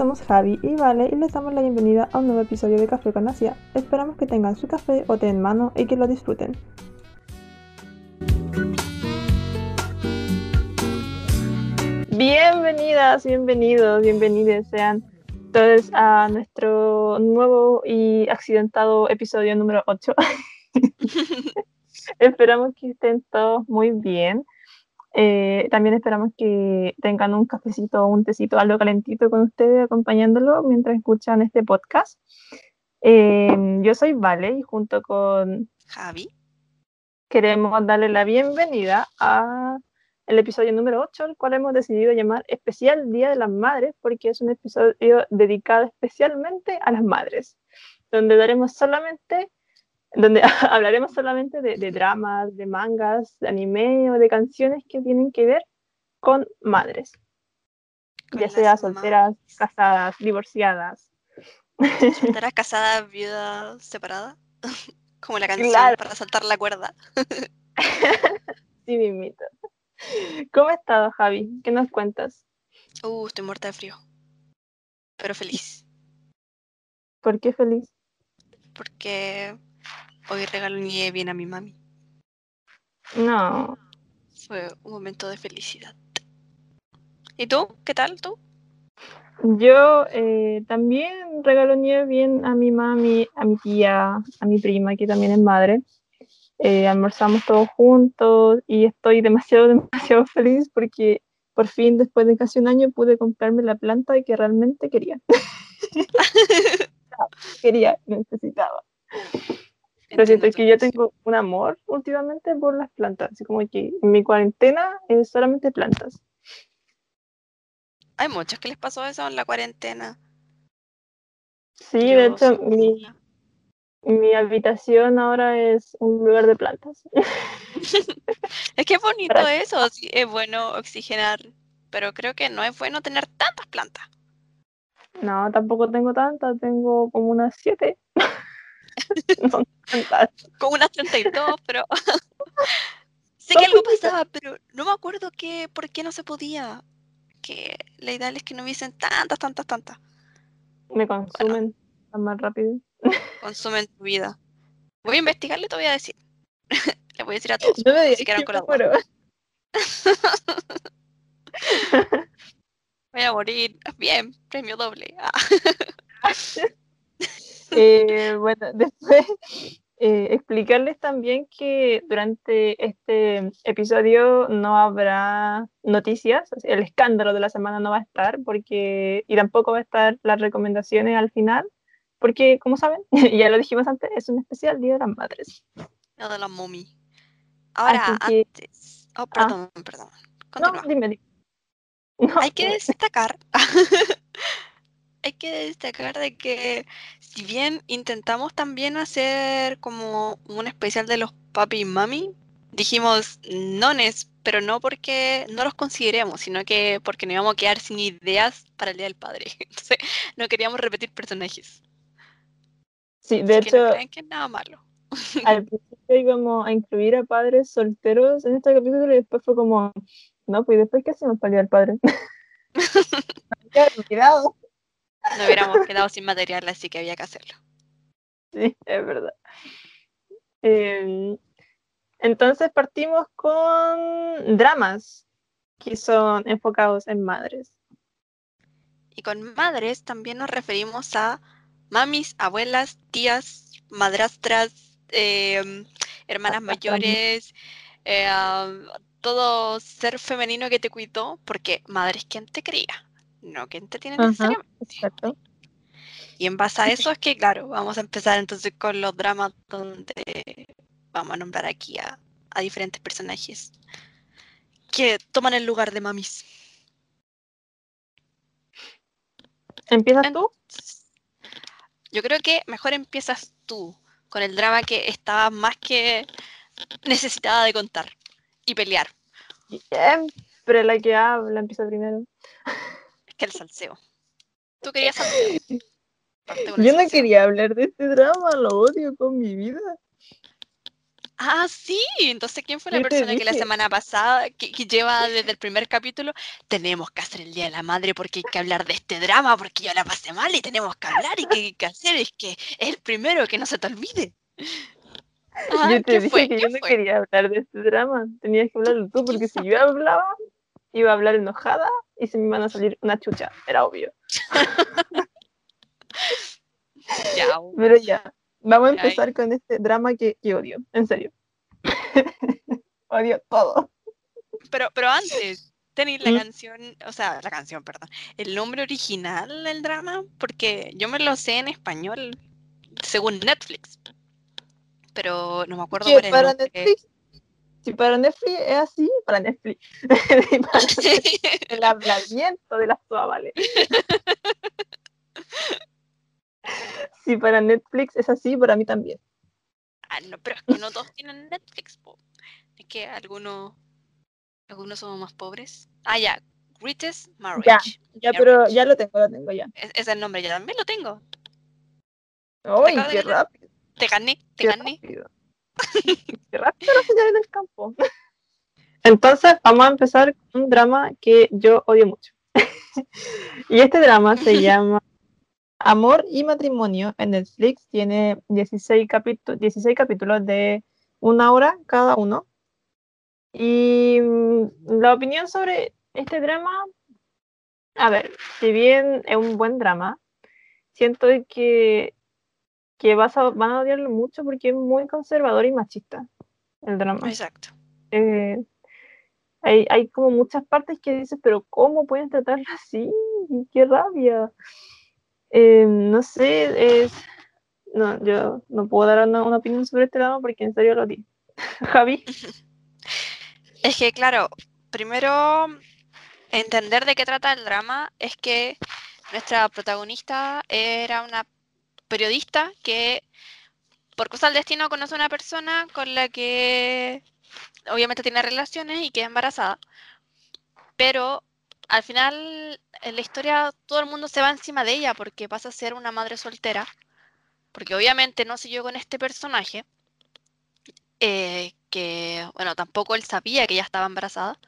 Somos Javi y Vale y les damos la bienvenida a un nuevo episodio de Café con Asia. Esperamos que tengan su café o té en mano y que lo disfruten. Bienvenidas, bienvenidos, bienvenidos sean todos a nuestro nuevo y accidentado episodio número 8. Esperamos que estén todos muy bien. Eh, también esperamos que tengan un cafecito o un tecito, algo calentito con ustedes acompañándolo mientras escuchan este podcast. Eh, yo soy Vale y junto con Javi queremos darle la bienvenida a el episodio número 8, el cual hemos decidido llamar Especial Día de las Madres, porque es un episodio dedicado especialmente a las madres, donde daremos solamente donde hablaremos solamente de, dramas, de mangas, de anime o de canciones que tienen que ver con madres. ya sea solteras, casadas, divorciadas. Solteras, casadas, viudas, separadas. Como la canción para saltar la cuerda. sí, mimito. ¿Cómo has estado, Javi? ¿Qué nos cuentas? Uh, estoy muerta de frío. Pero feliz. ¿Por qué feliz? Porque Hoy nieve bien a mi mami. No. Fue un momento de felicidad. ¿Y tú? ¿Qué tal tú? Yo eh, también regalo nieve bien a mi mami, a mi tía, a mi prima, que también es madre. Eh, almorzamos todos juntos y estoy demasiado, demasiado feliz porque por fin, después de casi un año, pude comprarme la planta que realmente quería. quería, necesitaba. Pero siento que yo tengo un amor últimamente por las plantas, así como que mi cuarentena es solamente plantas. Hay muchos que les pasó eso en la cuarentena. Sí, de hecho, mi, mi, habitación ahora es un lugar de plantas. es que es bonito eso, es bueno oxigenar, pero creo que no es bueno tener tantas plantas. No, tampoco tengo tantas, tengo como unas siete. Como unas 32, pero. sé que algo pasaba, pero no me acuerdo que, por qué no se podía. Que la ideal es que no hubiesen tantas, tantas, tantas. Me consumen más rápido. Consumen tu vida. Voy a investigarle, te voy a decir. Le voy a decir a todos. No me si con la Voy a morir. Bien, premio doble. Ah. Eh, bueno, después eh, explicarles también que durante este episodio no habrá noticias, el escándalo de la semana no va a estar, porque y tampoco va a estar las recomendaciones al final, porque como saben, ya lo dijimos antes, es un especial Día de las Madres. Día de la mommy. Ahora, antes... Oh, perdón, ah. perdón. No, dime, dime. Hay que destacar hay que destacar de que si bien intentamos también hacer como un especial de los papi y mami, dijimos nones, pero no porque no los consideremos, sino que porque nos íbamos a quedar sin ideas para el Día del Padre. Entonces, no queríamos repetir personajes. Sí, de hecho, no que es nada malo. al principio íbamos a incluir a padres solteros en este capítulo y después fue como, no, pues después qué hacemos para el Día del Padre. Cuidado. No hubiéramos quedado sin material, así que había que hacerlo. Sí, es verdad. Em, entonces partimos con dramas que son enfocados en madres. Y con madres también nos referimos a mamis, abuelas, tías, madrastras, em, hermanas mayores, eh, todo ser femenino que te cuidó, porque madre es quien te cría no que tiene necesariamente. Exacto. Y en base a eso es que, claro, vamos a empezar entonces con los dramas donde vamos a nombrar aquí a, diferentes personajes que toman el lugar de mamis. ¿Empiezas tú? Yo creo que mejor empiezas tú con el drama que estaba más que necesitada de contar y pelear. Pero la que habla empieza primero que el salseo. ¿Tú querías salseo? Yo no quería hablar de este drama, lo odio con mi vida. Ah, sí. Entonces, ¿quién fue la persona que la semana pasada, que, que lleva desde el primer capítulo, tenemos que hacer el Día de la Madre porque hay que hablar de este drama, porque yo la pasé mal y tenemos que hablar y que hay que hacer es que es el primero que no se te olvide. Ah, Yo te ¿qué dije fue? que ¿Qué yo no fue? quería hablar de este drama. Tenías que hablarlo tú, porque si yo hablaba, iba a hablar enojada y se me iban a salir una chucha. Era obvio. Ya, Pero ya, vamos a Ya, empezar con este drama que, que odio. En serio. odio todo. Pero, pero antes, tenéis la ¿Mm? canción, o sea, la canción, perdón, el nombre original del drama, porque yo me lo sé en español, según Netflix. Pero no me acuerdo es el para nombre. Netflix, si para Netflix es así, para Netflix. Si para Netflix, el hablamiento de las vale. Si para Netflix es así, para mí también. Ah, no, pero es que no todos tienen Netflix, po. Es que algunos, algunos somos más pobres. Ah, ya, Greatest Marriage. Ya, Ya, pero ya lo tengo, lo tengo ya. Es, es el nombre, ya también lo tengo. ¡Ay, acabo de qué rápido! Te gané, te Qué gané. rápido. Qué rápido la señal en el campo. Entonces, vamos a empezar con un drama que yo odio mucho. y este drama se llama Amor y Matrimonio en Netflix. Tiene 16, capítu- 16 capítulos de una hora cada uno. Y mm, la opinión sobre este drama, a ver, si bien es un buen drama, siento que, que vas a, van a odiarlo mucho porque es muy conservador y machista el drama. Exacto. Eh, hay, hay como muchas partes que dices, pero ¿cómo pueden tratarla así? ¡Qué rabia! Eh, no sé, es... No, yo no puedo dar una, una opinión sobre este drama porque en serio lo di. Javi, Es que, claro, primero entender de qué trata el drama es que nuestra protagonista era una periodista que por cosas del destino conoce a una persona con la que obviamente tiene relaciones y queda embarazada. Pero al final en la historia todo el mundo se va encima de ella porque pasa a ser una madre soltera. Porque obviamente no siguió con este personaje. eh, que, bueno, tampoco él sabía que ella estaba embarazada.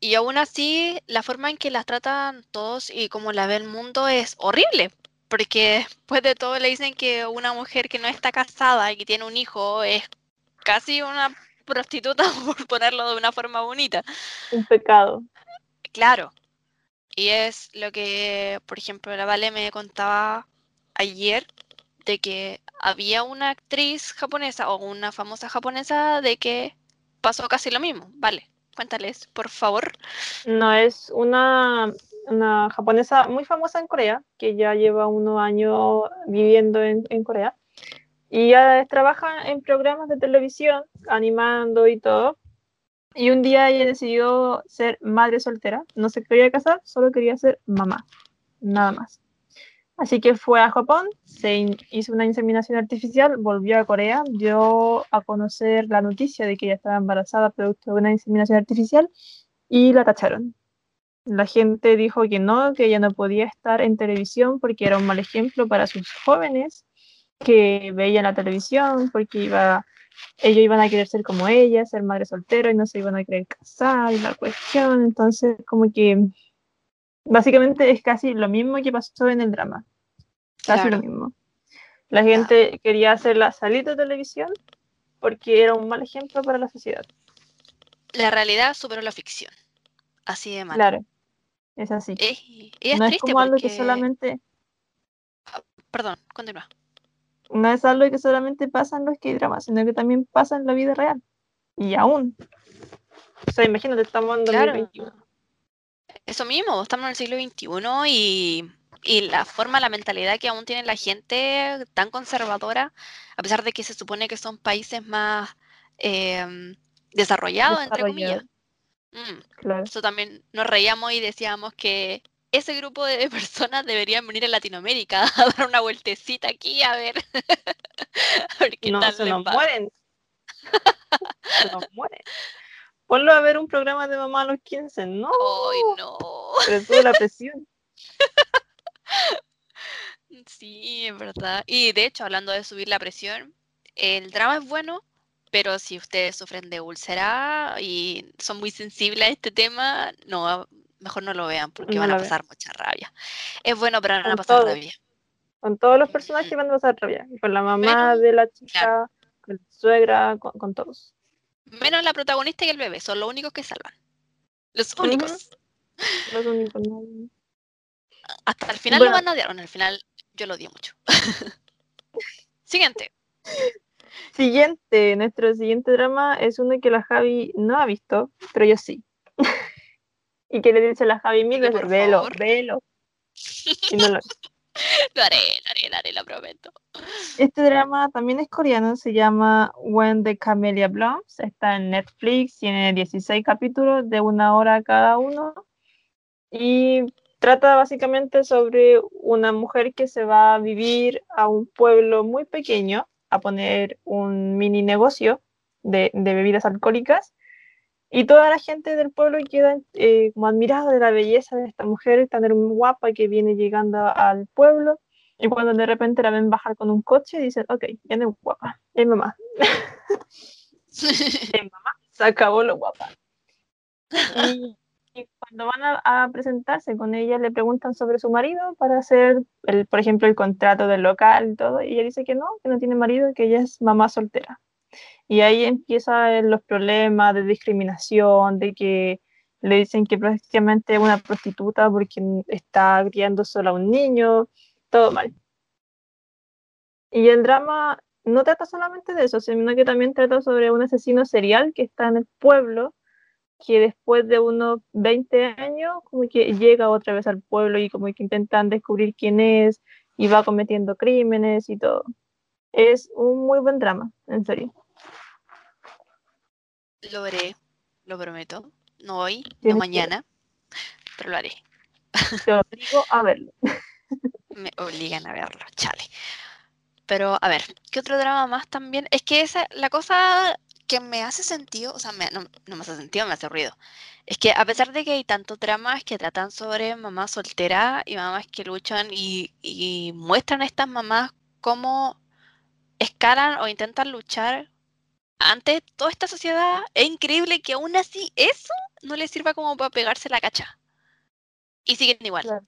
Y aún así, la forma en que las tratan todos y como la ve el mundo es horrible. Porque después de todo le dicen que una mujer que no está casada y que tiene un hijo es casi una prostituta, por ponerlo de una forma bonita. un pecado. Claro. Y es lo que, por ejemplo, la Vale me contaba ayer de que había una actriz japonesa o una famosa japonesa de que pasó casi lo mismo. Vale, cuéntales, por favor. No, es una, una japonesa muy famosa en Corea, que ya lleva unos años viviendo en, en Corea. Y ella trabaja en programas de televisión, animando y todo. Y un día ella decidió ser madre soltera. No se quería casar, solo quería ser mamá. Nada más. Así que fue a Japón, se hizo una inseminación artificial, volvió a Corea, dio a conocer la noticia de que ella estaba embarazada producto de una inseminación artificial y la tacharon. La gente dijo que no, que ella no podía estar en televisión porque era un mal ejemplo para sus jóvenes que veían la televisión, porque iba, ellos iban a querer ser como ella, ser madre soltera y no se iban a querer casar y la cuestión. Entonces, como que básicamente es casi lo mismo que pasó en el drama. Casi Claro. lo mismo. La gente quería hacerla salir de televisión porque era un mal ejemplo para la sociedad. La realidad superó la ficción. Así de mal. Claro, es así. Es- y es no es como algo que solamente Perdón, continúa. no es algo que solamente pasa en los K-dramas, sino que también pasa en la vida real. Y aún. O sea, imagínate, estamos en Claro. 2021. Eso mismo, estamos en el siglo XXI y, y la forma, la mentalidad que aún tiene la gente tan conservadora, a pesar de que se supone que son países más em, desarrollados, entre comillas. Mm, claro. eso también nos reíamos y decíamos que ese grupo de personas deberían venir a Latinoamérica a dar una vueltecita aquí a ver, a ver qué No, tal se nos va. mueren. se nos mueren. Ponlo a ver un programa de mamá a los 15. No, Ay, no. pero la presión. Sí, es verdad. Y de hecho, hablando de subir la presión, el drama es bueno, Pero si ustedes sufren de úlcera y son muy sensibles a este tema, no, mejor no lo vean porque No van a vean. pasar mucha rabia. Es bueno, pero van a pasar todo. rabia. Con todos los personajes van a pasar rabia. Con la mamá de la chica, claro. con la suegra, con, con todos. Menos la protagonista y el bebé, son los únicos que salvan. Los únicos. Los únicos, no. Hasta el final Bueno. lo van a odiar. Bueno, al final yo lo odio mucho. Siguiente. Siguiente, nuestro siguiente drama es uno que la Javi no ha visto, pero yo sí. y que le dice a la Javi mil veces, velo, favor". velo. Y no lo Lo haré, lo haré, lo haré, lo prometo. Este drama también es coreano, se llama When the Camellia Blooms, está en Netflix, tiene 16 capítulos de una hora cada uno y trata básicamente sobre una mujer que se va a vivir a un pueblo muy pequeño a poner un mini negocio de, de bebidas alcohólicas y toda la gente del pueblo queda eh, como admirada de la belleza de esta mujer tan guapa que viene llegando al pueblo y cuando de repente la ven bajar con un coche, dicen, ok, ya no es guapa, es mamá. Es mamá, se acabó lo guapa. Y cuando van a, a presentarse con ella, le preguntan sobre su marido para hacer, el, por ejemplo, el contrato del local y todo. Y ella dice que no, que no tiene marido, que ella es mamá soltera. Y ahí empiezan los problemas de discriminación, de que le dicen que prácticamente es una prostituta porque está criando solo a un niño, todo mal. Y el drama no trata solamente de eso, sino que también trata sobre un asesino serial que está en el pueblo, que después de unos 20 años como que llega otra vez al pueblo y como que intentan descubrir quién es y va cometiendo crímenes y todo. Es un muy buen drama, en serio. Lo haré, lo prometo. No hoy, no que- mañana, pero lo haré. Te obligo a verlo. Me obligan a verlo, chale. Pero, a ver, ¿qué otro drama más también? Es que esa, la cosa que me hace sentido, o sea, me- no, no me hace sentido, me hace ruido. Es que a pesar de que hay tantos dramas que tratan sobre mamás solteras y mamás que luchan y, y muestran a estas mamás cómo escalan o intentan luchar ante toda esta sociedad, es increíble que aún así eso no les sirva como para pegarse la cacha. Y siguen igual. Claro.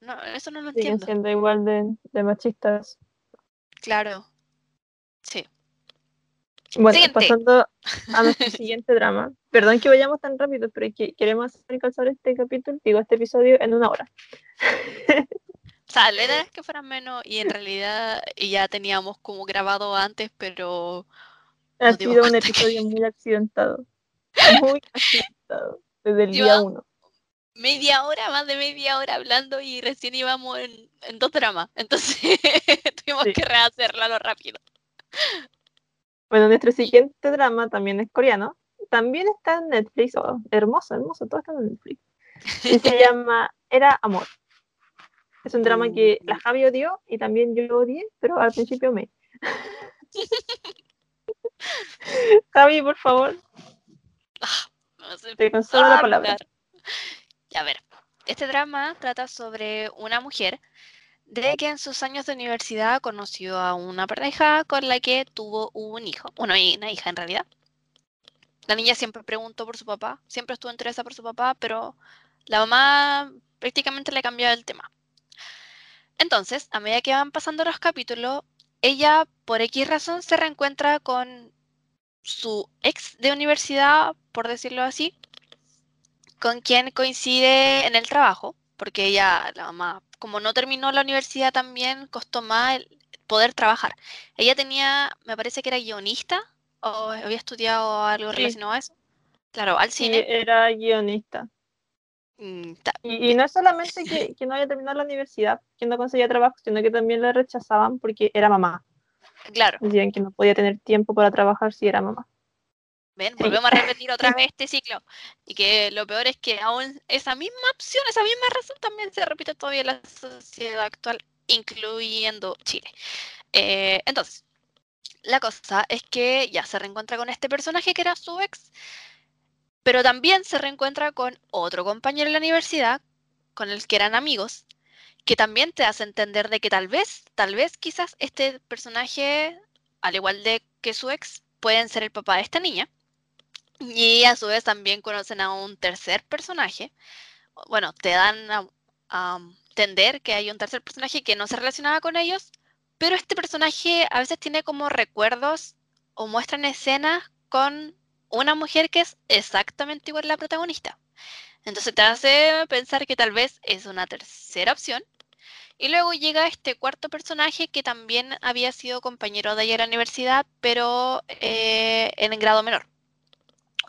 No, eso no lo Siguen entiendo. siendo igual de, de machistas. Claro. Sí. Bueno, Siguiente. pasando a nuestro siguiente drama. Perdón que vayamos tan rápido, pero es que queremos alcanzar este capítulo, digo, este episodio en una hora. O sea, la idea es que fueran menos y en realidad ya teníamos como grabado antes, pero Ha sido un cuenta que- episodio muy accidentado. Muy accidentado. Desde el día Lleva- uno. media hora, más de media hora hablando y recién íbamos en, en dos dramas. Entonces tuvimos Sí. que rehacerlo rápido. Bueno, nuestro siguiente drama también es coreano. También está en Netflix. Oh, hermoso, hermoso. Todo está en Netflix. Y se llama Era Amor. Es un drama que la Javi odió y también yo odié, pero al principio me. Javi, por favor, No sé te concedo la palabra. hablar. Ya, a ver, este drama trata sobre una mujer de que en sus años de universidad conoció a una pareja con la que tuvo un hijo, bueno, una hija en realidad. La niña siempre preguntó por su papá, siempre estuvo interesada por su papá, pero la mamá prácticamente le cambiaba el tema. Entonces, a medida que van pasando los capítulos, ella por X razón se reencuentra con su ex de universidad, por decirlo así, con quien coincide en el trabajo, porque ella, la mamá, como no terminó la universidad también, costó más el poder trabajar. Ella tenía, me parece que era guionista, o había estudiado algo Sí. relacionado a eso. Claro, al Sí, cine. era guionista. mm, Y, y no es solamente que, que no haya terminado la universidad, que no conseguía trabajo, sino que también la rechazaban porque era mamá. claro, Decían que no podía tener tiempo para trabajar si era mamá. Ven, volvemos a repetir otra vez este ciclo. Y que lo peor es que aún esa misma opción, esa misma razón también se repite todavía en la sociedad actual, incluyendo Chile. Eh, entonces, la cosa es que ya se reencuentra con este personaje que era su ex, pero también se reencuentra con otro compañero en la universidad, con el que eran amigos, que también te hace entender de que tal vez, tal vez quizás este personaje, al igual de que su ex, pueden ser el papá de esta niña. Y a su vez también conocen a un tercer personaje. Bueno, te dan a, entender que hay un tercer personaje que no se relacionaba con ellos, pero este personaje a veces tiene como recuerdos o muestran escenas con una mujer que es exactamente igual a la protagonista. Entonces te hace pensar que tal vez es una tercera opción. Y luego llega este cuarto personaje que también había sido compañero de ella en la universidad, pero eh, en grado menor.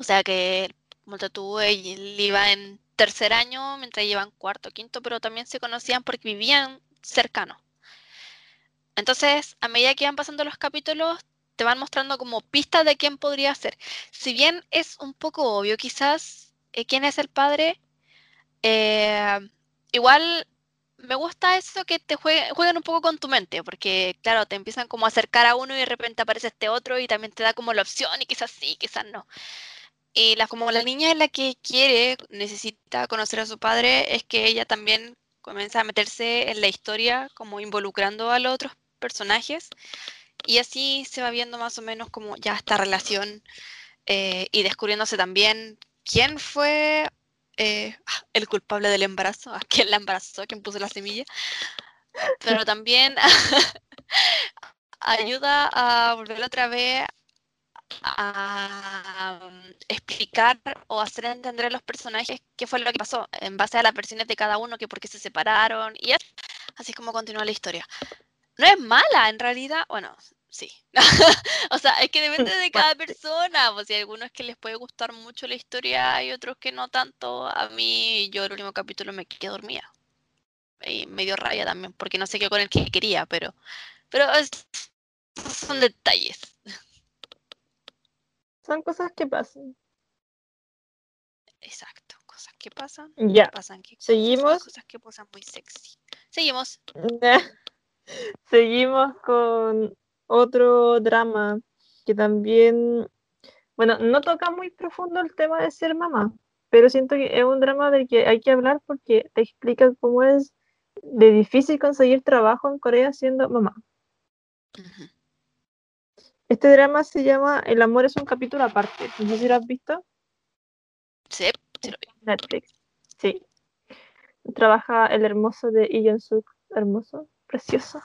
O sea que, como tú, él iba en tercer año, mientras llevan cuarto, quinto, pero también se conocían porque vivían cercanos. Entonces, a medida que iban pasando los capítulos, te van mostrando como pistas de quién podría ser. Si bien es un poco obvio quizás eh, quién es el padre, eh, igual me gusta eso que te jueguen un poco con tu mente, porque claro, te empiezan como a acercar a uno y de repente aparece este otro y también te da como la opción y quizás sí, quizás no. Y la, como la niña es la que quiere, necesita conocer a su padre, es que ella también comienza a meterse en la historia, como involucrando a los otros personajes. Y así se va viendo más o menos como ya esta relación eh, y descubriéndose también quién fue eh, el culpable del embarazo, a quién la embarazó, quién puso la semilla. Pero también ayuda a volver otra vez a mm, explicar o hacer entender a los personajes qué fue lo que pasó en base a las versiones de cada uno, que por qué se separaron y así es como continúa la historia. No es mala, en realidad, bueno, sí. o sea, es que depende de cada persona, pues si hay algunos que les puede gustar mucho la historia y otros que no tanto. A mí, yo el último capítulo me quedé dormida. Y medio rabia también, porque no sé qué con el que quería, pero, pero son detalles. Son cosas que pasan. Exacto, cosas que pasan. Ya. Pasan que Seguimos. Cosas que pasan muy sexy. Seguimos. Seguimos con otro drama que también, bueno, no toca muy profundo el tema de ser mamá, pero siento que es un drama del que hay que hablar porque te explica cómo es de difícil conseguir trabajo en Corea siendo mamá. Este drama se llama El amor es un capítulo aparte. No sé si lo has visto. Sí, sí lo vi. Netflix. Sí. Trabaja el hermoso de Lee Suk. Hermoso, precioso.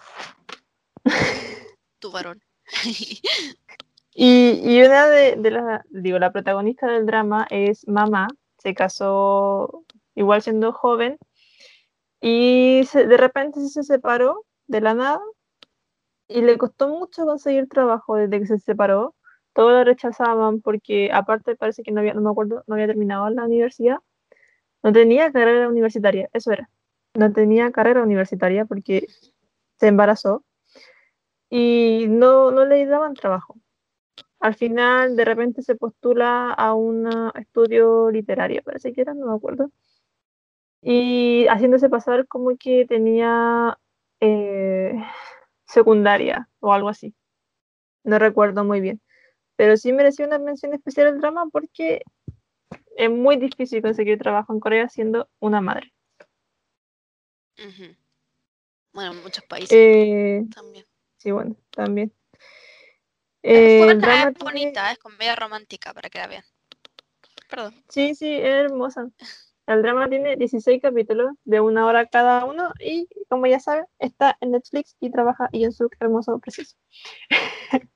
Tu varón. y, una de, las, digo, la protagonista del drama es mamá. Se casó igual siendo joven. Y de repente se separó de la nada y le costó mucho conseguir trabajo desde que se separó. Todos lo rechazaban porque aparte parece que no había, no me acuerdo, no había terminado la universidad. No tenía carrera universitaria, eso era. No tenía carrera universitaria porque se embarazó y no, no le daban trabajo. Al final, de repente se postula a un estudio literario, parece que era, no me acuerdo. Y haciéndose pasar como que tenía eh, secundaria o algo así. No recuerdo muy bien. Pero sí mereció una mención especial el drama porque es muy difícil conseguir trabajo en Corea siendo una madre. Bueno, en muchos países eh, también. Sí, bueno, también. Eh, es bonita, es comedia romántica para que la vean. Perdón. Sí, sí, es hermosa. El drama tiene 16 capítulos de una hora cada uno y, como ya saben, está en Netflix y trabaja y en su hermoso precioso.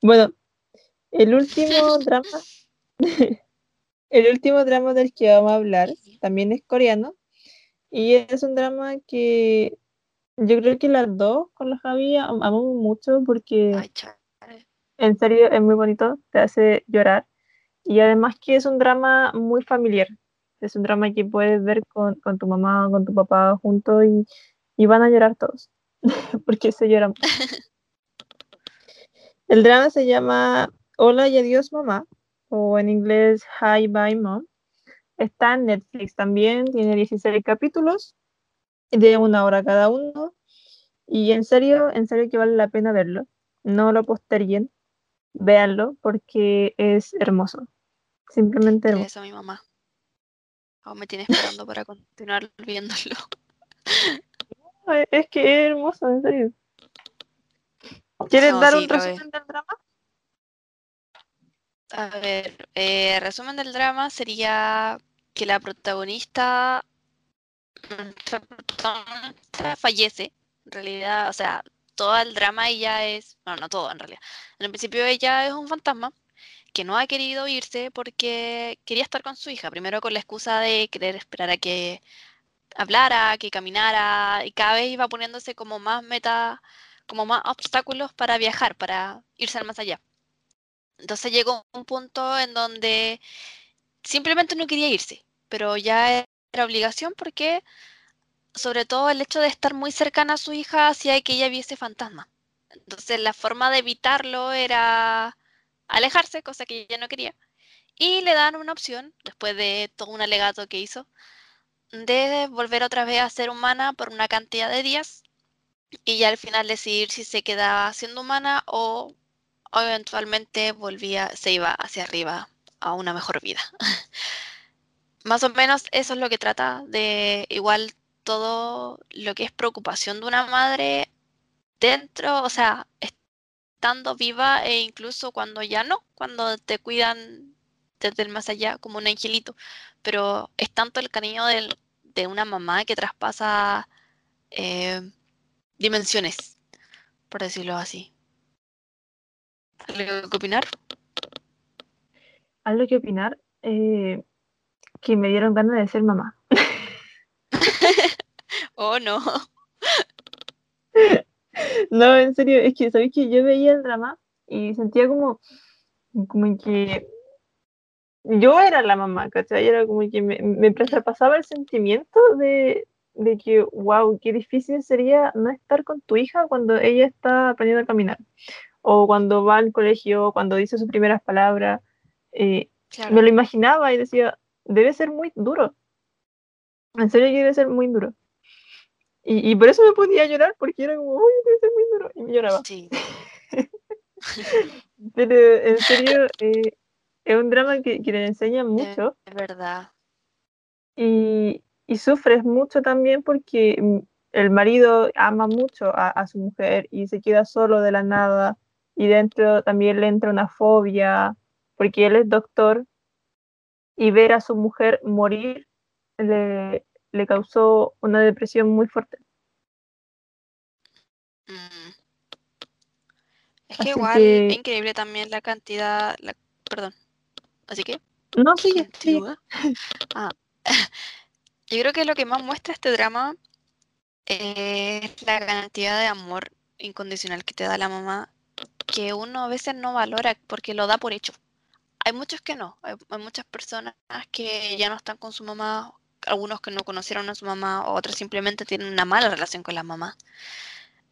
bueno, el último drama, el último drama del que vamos a hablar también es coreano y es un drama que yo creo que las dos con la Javi amamos mucho porque en serio es muy bonito, te hace llorar y además que es un drama muy familiar. Es un drama que puedes ver con, tu mamá o con tu papá juntos y, van a llorar todos. porque se lloran. El drama se llama Hola y adiós mamá o en inglés Hi Bye Mom. Está en Netflix también, tiene 16 capítulos de una hora cada uno. Y en serio, en serio que vale la pena verlo. No lo posterguen, véanlo porque es hermoso. Simplemente hermoso. Eso a mi mamá. Aún me tiene esperando para continuar viéndolo. Es que es hermoso, en serio. ¿Quieres No, dar sí, un resumen del drama? A ver, eh, resumen del drama sería que la protagonista, nuestra protagonista fallece. En realidad, o sea, todo el drama ella es, bueno, no todo en realidad. En el principio ella es un fantasma que no ha querido irse porque quería estar con su hija. Primero con la excusa de querer esperar a que hablara, que caminara, y cada vez iba poniéndose como más meta, como más obstáculos para viajar, para irse al más allá. Entonces llegó un punto en donde simplemente no quería irse, pero ya era obligación porque sobre todo el hecho de estar muy cercana a su hija hacía que ella viese fantasma. Entonces la forma de evitarlo era alejarse, cosa que ella no quería. Y le dan una opción, después de todo un alegato que hizo, de volver otra vez a ser humana por una cantidad de días y ya al final decidir si se quedaba siendo humana o, o eventualmente volvía, se iba hacia arriba a una mejor vida. Más o menos eso es lo que trata de igual todo lo que es preocupación de una madre dentro, o sea, estando viva e incluso cuando ya no, cuando te cuidan desde el más allá como un angelito, pero es tanto el cariño del- de una mamá que traspasa eh, dimensiones, por decirlo así. ¿Algo que opinar? ¿Algo que opinar? Eh, que me dieron ganas de ser mamá. Oh, no. No, en serio, es que, ¿sabéis que yo veía el drama y sentía como, como que yo era la mamá, ¿cachai? Era como que me, me traspasaba el sentimiento de, de que, wow, qué difícil sería no estar con tu hija cuando ella está aprendiendo a caminar, o cuando va al colegio, cuando dice sus primeras palabras. eh, Claro. me lo imaginaba y decía, debe ser muy duro. En serio debe ser muy duro. Y, y por eso me ponía a llorar, porque era como, uy, debe ser muy duro. Y me lloraba. Sí. Pero en serio, eh, es un drama que, que le enseña mucho Es verdad. y, y sufres mucho también porque mm, el marido ama mucho a, a su mujer y se queda solo de la nada y dentro también le entra una fobia porque él es doctor y ver a su mujer morir le, le causó una depresión muy fuerte. Mm. Es Así que igual que- es increíble también la cantidad, la- perdón. Así que No, sigue, sigue. Ah. Yo creo que lo que más muestra este drama es la cantidad de amor incondicional que te da la mamá, que uno a veces no valora porque lo da por hecho. Hay muchos que no, hay, hay muchas personas que ya no están con su mamá, algunos que no conocieron a su mamá, otros simplemente tienen una mala relación con la mamá.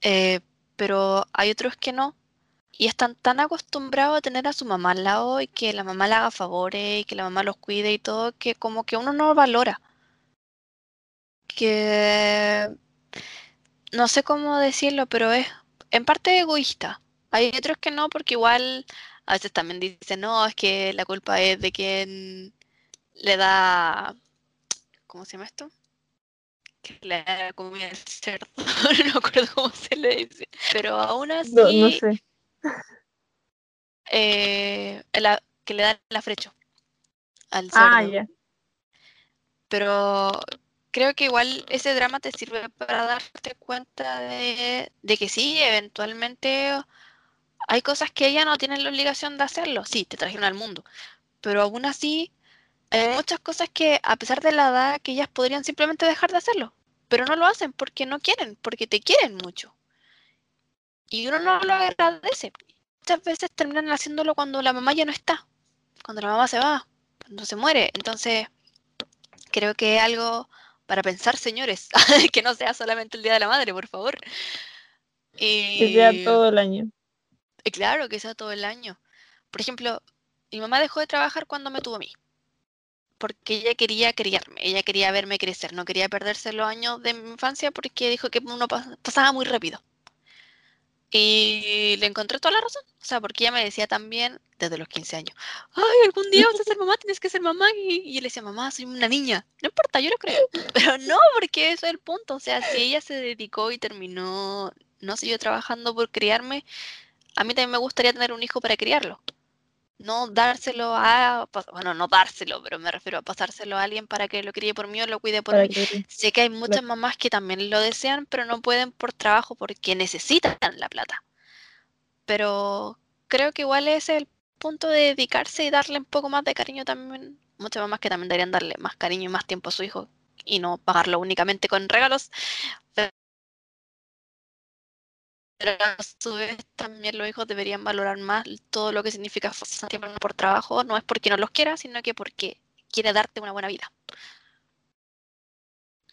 Eh, pero hay otros que no, y están tan acostumbrados a tener a su mamá al lado y que la mamá le haga favores y que la mamá los cuide y todo, que como que uno no valora. Que no sé cómo decirlo, pero es en parte egoísta. Hay otros que no, porque igual a veces también dicen, no, es que la culpa es de quien le da, ¿cómo se llama esto? Que le da comida al cerdo, no me acuerdo cómo se le dice. Pero aún así, No, no sé. eh, la- que le dan el afrecho al cerdo. Ah, ya. Pero creo que igual ese drama te sirve para darte cuenta de, de que sí, eventualmente hay cosas que ella no tiene la obligación de hacerlo. Sí, te trajeron al mundo. Pero aún así, hay muchas cosas que, a pesar de la edad, que ellas podrían simplemente dejar de hacerlo. Pero no lo hacen porque no quieren, porque te quieren mucho. Y uno no lo agradece. Muchas veces terminan haciéndolo cuando la mamá ya no está, cuando la mamá se va, cuando se muere. Entonces, creo que es algo para pensar, señores, que no sea solamente el Día de la Madre, por favor. Que sea Y- todo el año. y claro, que sea todo el año. Por ejemplo, mi mamá dejó de trabajar cuando me tuvo a mí. Porque ella quería criarme, ella quería verme crecer, no quería perderse los años de mi infancia porque dijo que uno pas- pasaba muy rápido. Y le encontré toda la razón. O sea, porque ella me decía también desde los 15 años, ay, algún día vas a ser mamá, tienes que ser mamá. Y, y yo le decía, mamá, soy una niña. No importa, yo lo creo. Pero no, porque eso es el punto. O sea, si ella se dedicó y terminó, no siguió trabajando por criarme, a mí también me gustaría tener un hijo para criarlo. No dárselo a, bueno, no dárselo, pero me refiero a pasárselo a alguien para que lo críe por mí o lo cuide por mí. Sé que hay muchas mamás que también lo desean, pero no pueden por trabajo porque necesitan la plata. Pero creo que igual es el punto de dedicarse y darle un poco más de cariño también. Muchas mamás que también deberían darle más cariño y más tiempo a su hijo y no pagarlo únicamente con regalos. Pero a su vez también los hijos deberían valorar más todo lo que significa tiempo por trabajo. No es porque no los quiera, sino que porque quiere darte una buena vida.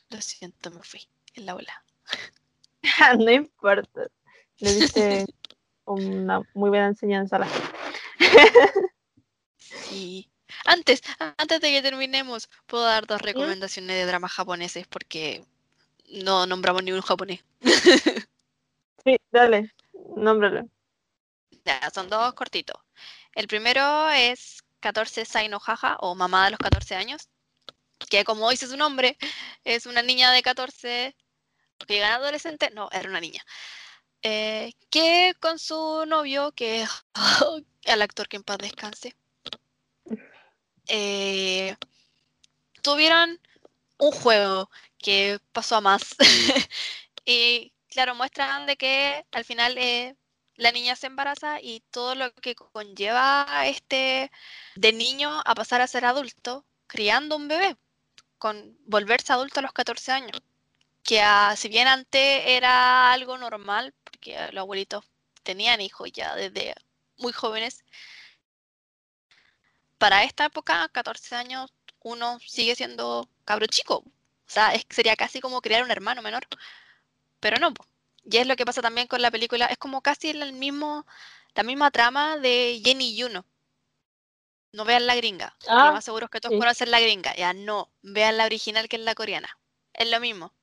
Lo siento, me fui en la ola. no importa. Le diste una muy buena enseñanza a la gente. sí. Antes, antes de que terminemos, puedo dar dos ¿Mm? recomendaciones de dramas japoneses porque no nombramos ni un japonés. sí, dale, nómbralo. Ya, son dos cortitos. El primero es 14 Saino Jaja o Mamá de los 14 años, que como dice su nombre, es una niña de 14 que llega adolescente, no, era una niña, eh, que con su novio, que es el actor que en paz descanse, eh, tuvieron un juego que pasó a más. y claro, muestran de que al final eh, la niña se embaraza y todo lo que conlleva este de niño a pasar a ser adulto, criando un bebé, con volverse adulto a los 14 años. Que si bien antes era algo normal, porque los abuelitos tenían hijos ya desde muy jóvenes, para esta época, 14 años, uno sigue siendo cabro chico. O sea, sería casi como crear un hermano menor. Pero no, y es lo que pasa también con la película. Es como casi el mismo, la misma trama de Jenny Juno. No vean la gringa. Ah, lo más seguro es que todos conocen la gringa. Ya no, vean la original que es la coreana. Es lo mismo.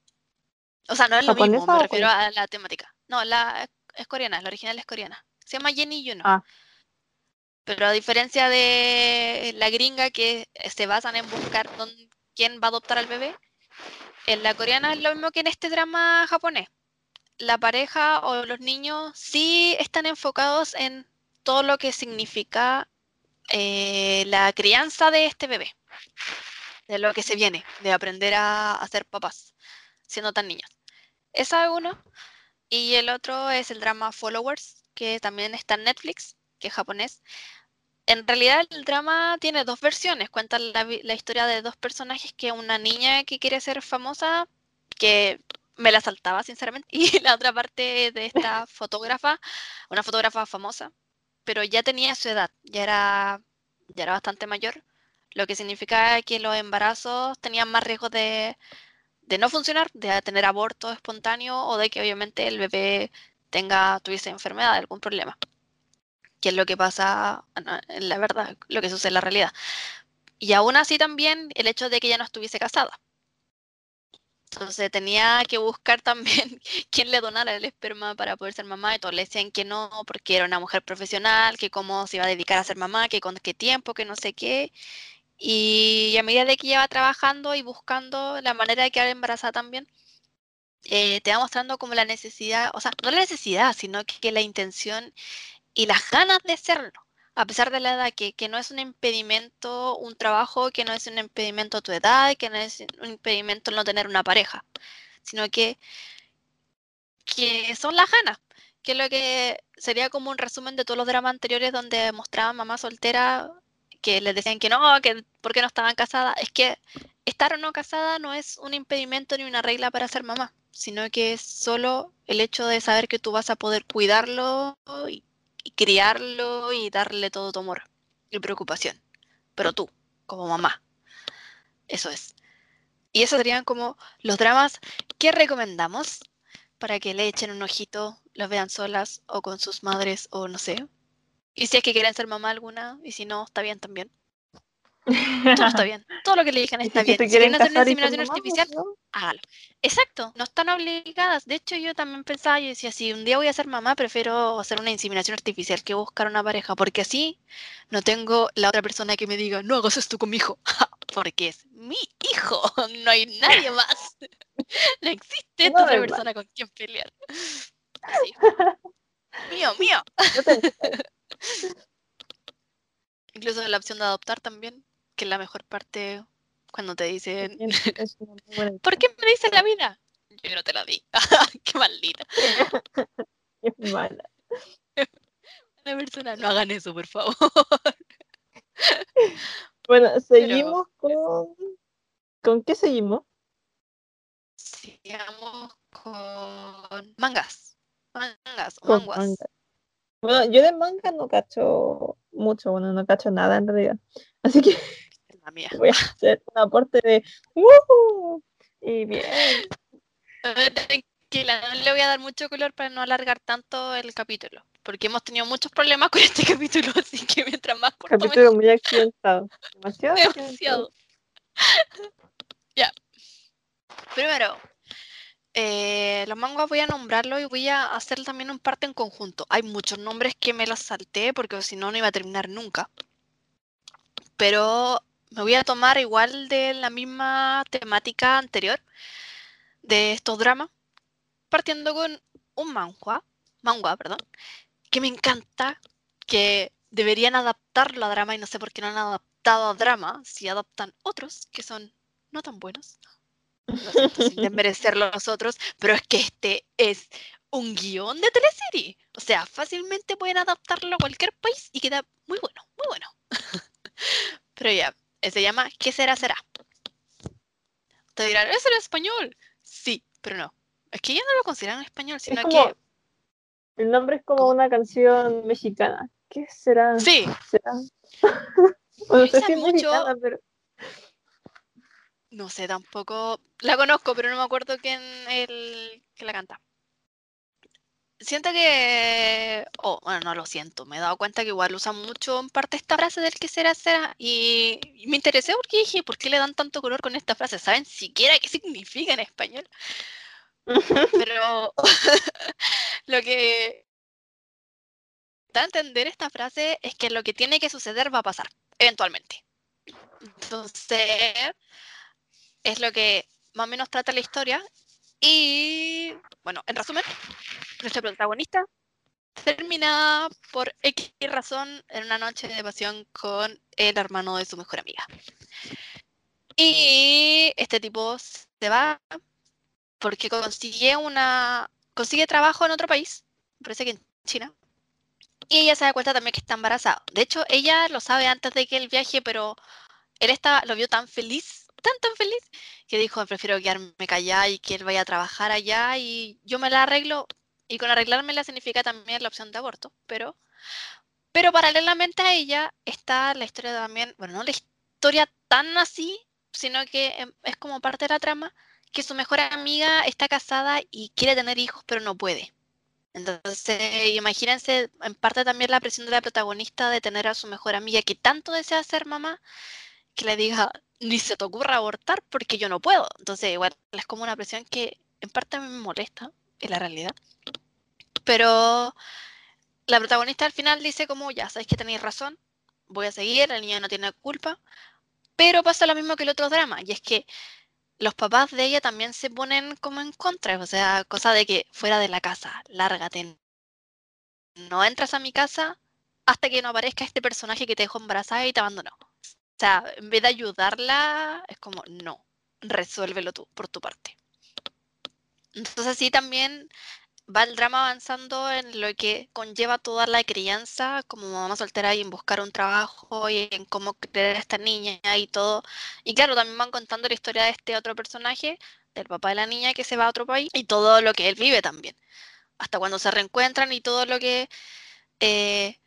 O sea, no es lo mismo, me refiero a la temática. No, la es coreana, la original es coreana. Se llama Jenny Juno. Ah. Pero a diferencia de la gringa que se basan en buscar quién va a adoptar al bebé, en la coreana es lo mismo que en este drama japonés. La pareja o los niños sí están enfocados en todo lo que significa eh, la crianza de este bebé, de lo que se viene, de aprender a, a ser papás, siendo tan niños. Esa es uno. Y el otro es el drama Followers, que también está en Netflix, que es japonés en realidad el drama tiene dos versiones. Cuenta la, historia de dos personajes que una niña que quiere ser famosa, que me la saltaba sinceramente, y la otra parte de esta fotógrafa, una fotógrafa famosa, pero ya tenía su edad, ya era, ya era bastante mayor, lo que significa que los embarazos tenían más riesgo de, de no funcionar, de tener aborto espontáneo o de que obviamente el bebé tenga, tuviese enfermedad, algún problema que es lo que pasa, en la verdad, lo que sucede en la realidad. Y aún así también el hecho de que ella no estuviese casada. Entonces tenía que buscar también quién le donara el esperma para poder ser mamá y todos le decían que no, porque era una mujer profesional, que cómo se iba a dedicar a ser mamá, que con qué tiempo, que no sé qué. Y a medida de que iba trabajando y buscando la manera de quedar embarazada también, eh, te va mostrando como la necesidad, o sea, no la necesidad, sino que la intención y las ganas de hacerlo, a pesar de la edad, que, no es un impedimento un trabajo, que no es un impedimento tu edad, que no es un impedimento no tener una pareja, sino que, que son las ganas, que es lo que sería como un resumen de todos los dramas anteriores donde mostraban mamá soltera que les decían que no, que por qué no estaban casadas, es que estar o no casada no es un impedimento ni una regla para ser mamá, sino que es solo el hecho de saber que tú vas a poder cuidarlo y criarlo y darle todo tu amor y preocupación. Pero tú, como mamá. Eso es. Y esos serían como los dramas que recomendamos para que le echen un ojito, los vean solas o con sus madres o no sé. Y si es que quieren ser mamá alguna, y si no, está bien también. Todo está bien. Todo lo que le digan está bien. Si quieren hacer una inseminación artificial, hágalo. Exacto, no están obligadas. De hecho, yo también pensaba, yo decía, si un día voy a ser mamá, prefiero hacer una inseminación artificial que buscar una pareja, porque así no tengo la otra persona que me diga, no hagas esto con mi hijo, porque es mi hijo, no hay nadie más. no existe otra persona con quien pelear. Mío, mío. No te- Incluso la opción de adoptar también, que la mejor parte cuando te dicen, una ¿por qué me dices la vida? Yo no te la di. qué maldita. Es mala. La persona, no hagan eso, por favor. Bueno, seguimos con. ¿Con qué seguimos? Sigamos con mangas. Mangas o manguas. manga. Bueno, yo de manga no cacho mucho, bueno, no cacho nada en realidad. Así que la mía. voy a hacer un aporte de ¡Woohoo! Y bien. Tranquila, no le voy a dar mucho color para no alargar tanto el capítulo. Porque hemos tenido muchos problemas con este capítulo, así que mientras más corto Capítulo muy accidentado. Demasiado. ya. Primero, eh, los manguas voy a nombrarlo y voy a hacer también un parte en conjunto. Hay muchos nombres que me los salté porque si no, no iba a terminar nunca. Pero me voy a tomar igual de la misma temática anterior de estos dramas, partiendo con un manga, manga, perdón, que me encanta, que deberían adaptarlo a drama y no sé por qué no han adaptado a drama, si adaptan otros que son no tan buenos. Lo siento, sin desmerecer los otros, pero es que este es un guion de teleserie. O sea, fácilmente pueden adaptarlo a cualquier país y queda muy bueno, muy bueno. pero ya, se llama ¿Qué será será? Te dirán, ¿es en español? Sí, pero no. Es que ya no lo consideran español, sino como- que... El nombre es como una canción mexicana. ¿Qué será? Sí, ¿Será? Bueno, no sé Esa si es mucho- mexicana, pero no sé tampoco. La conozco, pero no me acuerdo quién el que la canta. Siento que. Oh, bueno, no lo siento. Me he dado cuenta que igual usan mucho en parte esta frase del que será, será. Y, me interesé porque dije, ¿por qué le dan tanto color con esta frase? ¿Saben siquiera qué significa en español? Pero lo que da a entender esta frase es que lo que tiene que suceder va a pasar, eventualmente. Entonces, es lo que más o menos trata la historia. Y, bueno, en resumen, nuestra protagonista termina por X razón en una noche de pasión con el hermano de su mejor amiga. Y este tipo se va porque consigue una consigue trabajo en otro país, parece que en China. Y ella se da cuenta también que está embarazada. De hecho, ella lo sabe antes de que el viaje, pero él estaba, lo vio tan feliz, tan tan feliz, que dijo, prefiero quedarme callada y que él vaya a trabajar allá y yo me la arreglo. Y con arreglármela significa también la opción de aborto, pero, pero paralelamente a ella está la historia también, bueno, no la historia tan así, sino que em, es como parte de la trama, que su mejor amiga está casada y quiere tener hijos, pero no puede. Entonces, imagínense en parte también la presión de la protagonista de tener a su mejor amiga que tanto desea ser mamá, que le diga, ni se te ocurra abortar porque yo no puedo. Entonces, igual es como una presión que en parte me molesta, en la realidad. Pero la protagonista al final dice como, ya, sabéis que tenéis razón, voy a seguir, el niño no tiene culpa. Pero pasa lo mismo que el otro drama, y es que los papás de ella también se ponen como en contra, o sea, cosa de que fuera de la casa, lárgate. No entras a mi casa hasta que no aparezca este personaje que te dejó embarazada y te abandonó. O sea, en vez de ayudarla, es como, no, resuélvelo tú, por tu parte. Entonces así también va el drama avanzando en lo que conlleva toda la crianza como mamá soltera y en buscar un trabajo y en cómo crear a esta niña y todo. Y claro, también van contando la historia de este otro personaje, del papá de la niña que se va a otro país y todo lo que él vive también. Hasta cuando se reencuentran y todo lo que eh,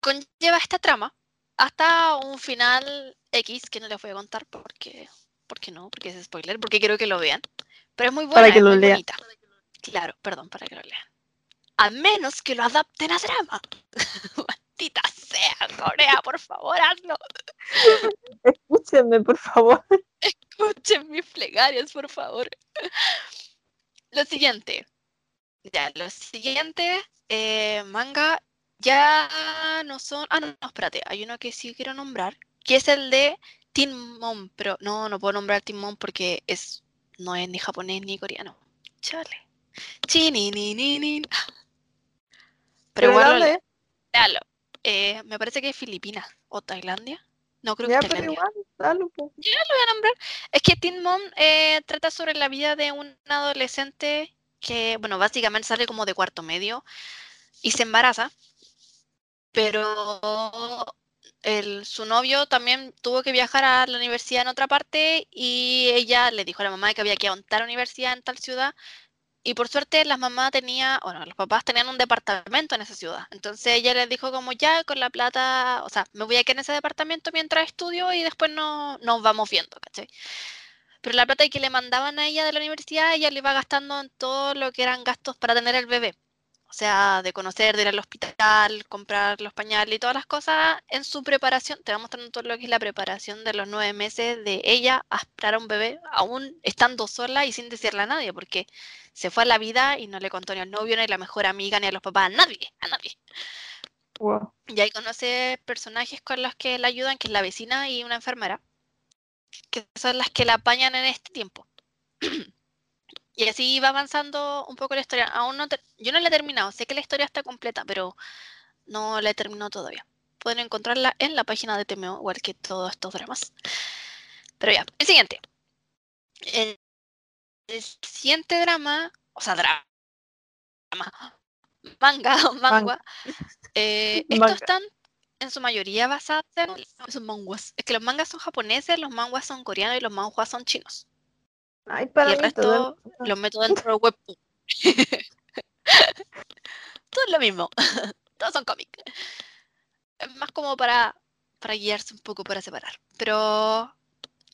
conlleva esta trama. Hasta un final X que no les voy a contar porque, porque no, porque es spoiler, porque quiero que lo vean. Pero es muy buena, Para que lo lean. Claro, perdón, para que lo lean. A menos que lo adapten a drama. Maldita sea, Corea, por favor, hazlo. Escúchenme, por favor. Escuchen mis plegarias, por favor. Lo siguiente. Ya, lo siguiente, eh, manga, ya no son. Ah, no, no, espérate. Hay uno que sí quiero nombrar, que es el de Teen Mom, pero no, no puedo nombrar Teen Mom porque es, no es ni japonés ni coreano. Chale. Chinininin. Pero, ¿Pero igual lo- léalo. Eh, me parece que es Filipinas o Tailandia. No creo que Ya, es pero igual, dale, po. voy a nombrar. Es que Teen Mom eh, trata sobre la vida de un adolescente que, bueno, básicamente sale como de cuarto medio y se embaraza, pero el- su novio también tuvo que viajar a la universidad en otra parte y ella le dijo a la mamá que había que aguantar la universidad en tal ciudad. Y por suerte las mamás tenía, bueno, los papás tenían un departamento en esa ciudad. Entonces ella les dijo como ya con la plata, o sea, me voy a quedar en ese departamento mientras estudio y después no, nos vamos viendo, ¿cachai? Pero la plata que le mandaban a ella de la universidad, ella le iba gastando en todo lo que eran gastos para tener el bebé. O sea, de conocer, de ir al hospital, comprar los pañales y todas las cosas en su preparación. Te va mostrando todo lo que es la preparación de los nueve meses de ella a esperar a un bebé, aún estando sola y sin decirle a nadie, porque se fue a la vida y no le contó ni al novio, ni a la mejor amiga, ni a los papás, a nadie, a nadie. Wow. Y ahí conoce personajes con los que la ayudan, que es la vecina y una enfermera, que son las que la apañan en este tiempo. y así va avanzando un poco la historia. Aún no yo no la he terminado, sé que la historia está completa, pero no la he terminado todavía. Pueden encontrarla en la página de TMO, igual que todos estos dramas. Pero ya, el siguiente. El, el siguiente drama, o sea, drama, manga, manga, eh, estos están en su mayoría basados en son manguas. Es que los mangas son japoneses, los manguas son coreanos y los manguas son chinos. Ay, Y el mí todo. resto los meto dentro del webtoon. Todo es lo mismo. Todos son cómics. Es más como para, para guiarse un poco, para separar. Pero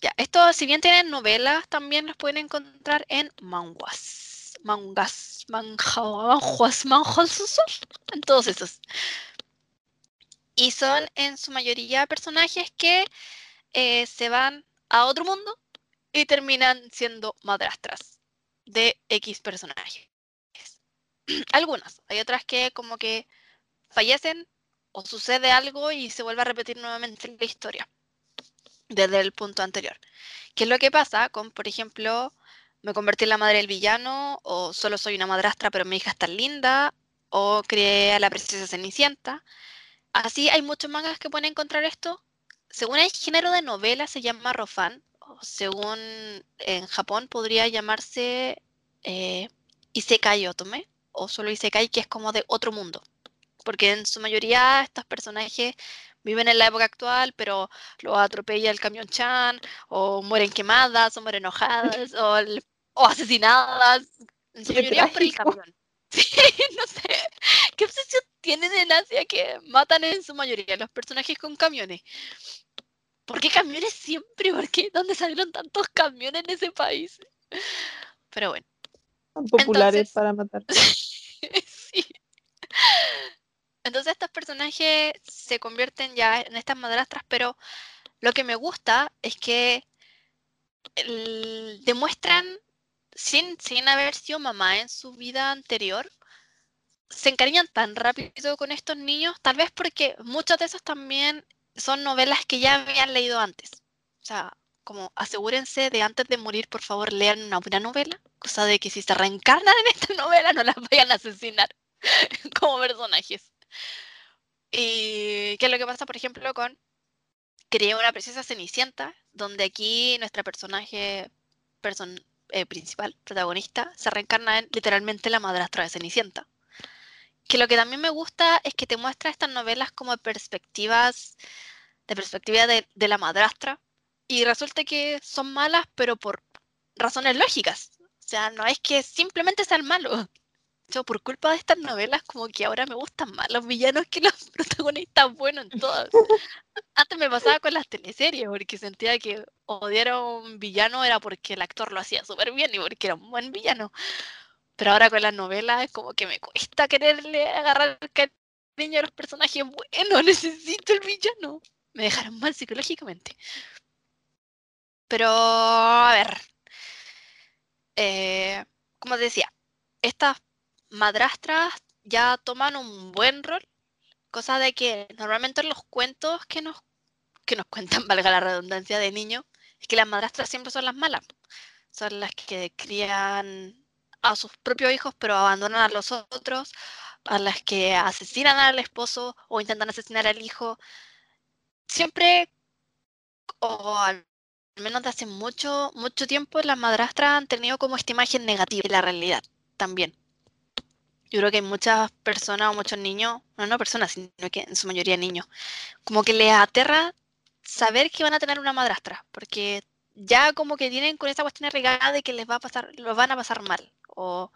ya, esto, si bien tienen novelas, también los pueden encontrar en manguas. Mangas, manjuas, manjuas, en todos esos. Y son en su mayoría personajes que eh, se van a otro mundo y terminan siendo madrastras de X personajes. Algunas, hay otras que como que fallecen o sucede algo y se vuelve a repetir nuevamente la historia desde el punto anterior. ¿Qué es lo que pasa con, por ejemplo, me convertí en la madre del villano o solo soy una madrastra pero mi hija es tan linda o creé a la princesa Cenicienta? Así hay muchos mangas que pueden encontrar esto. Según el género de novela se llama Rofan, según en Japón podría llamarse eh, Isekai Otome, o solo Isekai, que es como de otro mundo. Porque en su mayoría estos personajes viven en la época actual, pero los atropella el camión Chan, o mueren quemadas, o mueren enojadas, o, el- o asesinadas. En su mayoría por el camión. Sí, no sé. ¿Qué obsesión tienen en Asia que matan en su mayoría los personajes con camiones? ¿Por qué camiones siempre? ¿Por qué? ¿Dónde salieron tantos camiones en ese país? Pero bueno. Tan populares Entonces- para matar. sí. Entonces estos personajes se convierten ya en estas madrastras, pero lo que me gusta es que el- demuestran, sin, sin haber sido mamá en su vida anterior, se encariñan tan rápido con estos niños, tal vez porque muchas de esas también son novelas que ya habían leído antes. O sea, como asegúrense de antes de morir, por favor, lean una buena novela, cosa de que si se reencarnan en esta novela no las vayan a asesinar como personajes. ¿Y qué es lo que pasa, por ejemplo, con Creé una princesa Cenicienta, donde aquí nuestra personaje person- eh, principal, protagonista, se reencarna en literalmente la madrastra de Cenicienta. Que lo que también me gusta es que te muestra estas novelas como perspectivas, de perspectiva de, la madrastra, y resulta que son malas, pero por razones lógicas. O sea, no es que simplemente sean malos. Yo, por culpa de estas novelas, como que ahora me gustan más los villanos que los protagonistas buenos en todas. Antes me pasaba con las teleseries, porque sentía que odiar a un villano era porque el actor lo hacía súper bien y porque era un buen villano. Pero ahora con las novelas es como que me cuesta quererle agarrar cariño a los personajes buenos. Necesito el villano. Me dejaron mal psicológicamente. Pero, a ver. Eh, como te decía, estas madrastras ya toman un buen rol. Cosa de que normalmente en los cuentos que nos, que nos cuentan, valga la redundancia de niño, es que las madrastras siempre son las malas. Son las que crían a sus propios hijos pero abandonan a los otros a las que asesinan al esposo o intentan asesinar al hijo, siempre, o al menos de hace mucho, mucho tiempo, las madrastras han tenido como esta imagen negativa de la realidad también. Yo creo que muchas personas o muchos niños, no, no personas, sino que en su mayoría niños, como que les aterra saber que van a tener una madrastra, porque ya como que tienen con esa cuestión arraigada de que les va a pasar, los van a pasar mal, o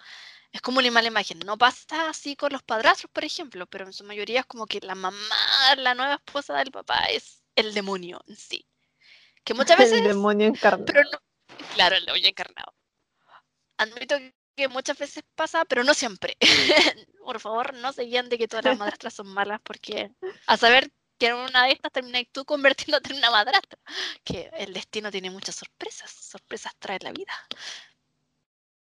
es como una mala imagen. No pasa así con los padrastros, por ejemplo, pero en su mayoría es como que la mamá, la nueva esposa del papá es el demonio en sí. Que muchas veces... El demonio encarnado. Pero no, claro, el demonio encarnado. Admito que muchas veces pasa, pero no siempre. por favor, no se guían de que todas las madrastras son malas, porque a saber que en una de estas terminas tú convirtiéndote en una madrastra. Que el destino tiene muchas sorpresas. Sorpresas trae la vida.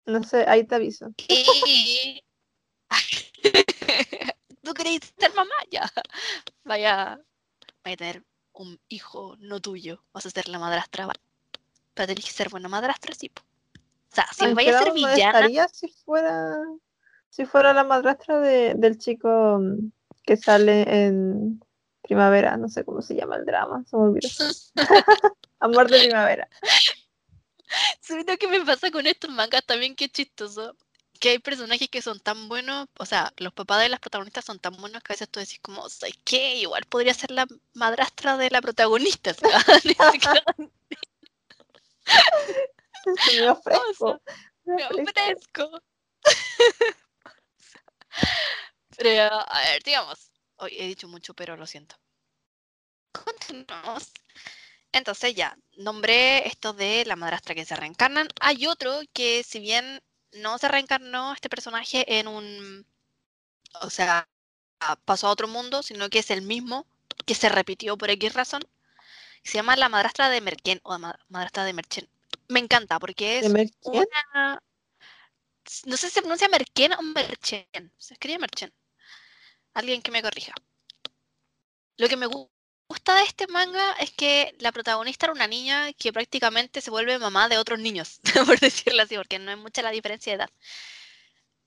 No sé, ahí te aviso. Y... ¿Tú queréis ser mamá? Ya. Vaya, vaya a tener un hijo no tuyo. Vas a ser la madrastra. Pero tenés que ser buena madrastra, sí. O sea, si vaya a ser villana. si fuera, si fuera la madrastra de, del chico mm, que sale en primavera, no sé cómo se llama el drama, se me olvidó. Amor de primavera. ¿Sabes lo que me pasa con estos mangas también? Qué chistoso. Que hay personajes que son tan buenos, o sea, los papás de las protagonistas son tan buenos que a veces tú decís como, ¿sabes qué? Igual podría ser la madrastra de la protagonista. me ofrezco. me ofrezco. pero, a ver, digamos, hoy he dicho mucho, pero lo siento. Continuamos. Entonces ya, nombré esto de la madrastra que se reencarnan. Hay otro que si bien no se reencarnó este personaje en un... O sea, pasó a otro mundo, sino que es el mismo, que se repitió por X razón. Se llama la madrastra de Merken o madrastra de Merchen. Me encanta porque es una... No sé si se pronuncia Merken o Merchen. Se escribe Merchen. Alguien que me corrija. Lo que me gusta de este manga es que la protagonista era una niña que prácticamente se vuelve mamá de otros niños, por decirlo así, porque no es mucha la diferencia de edad.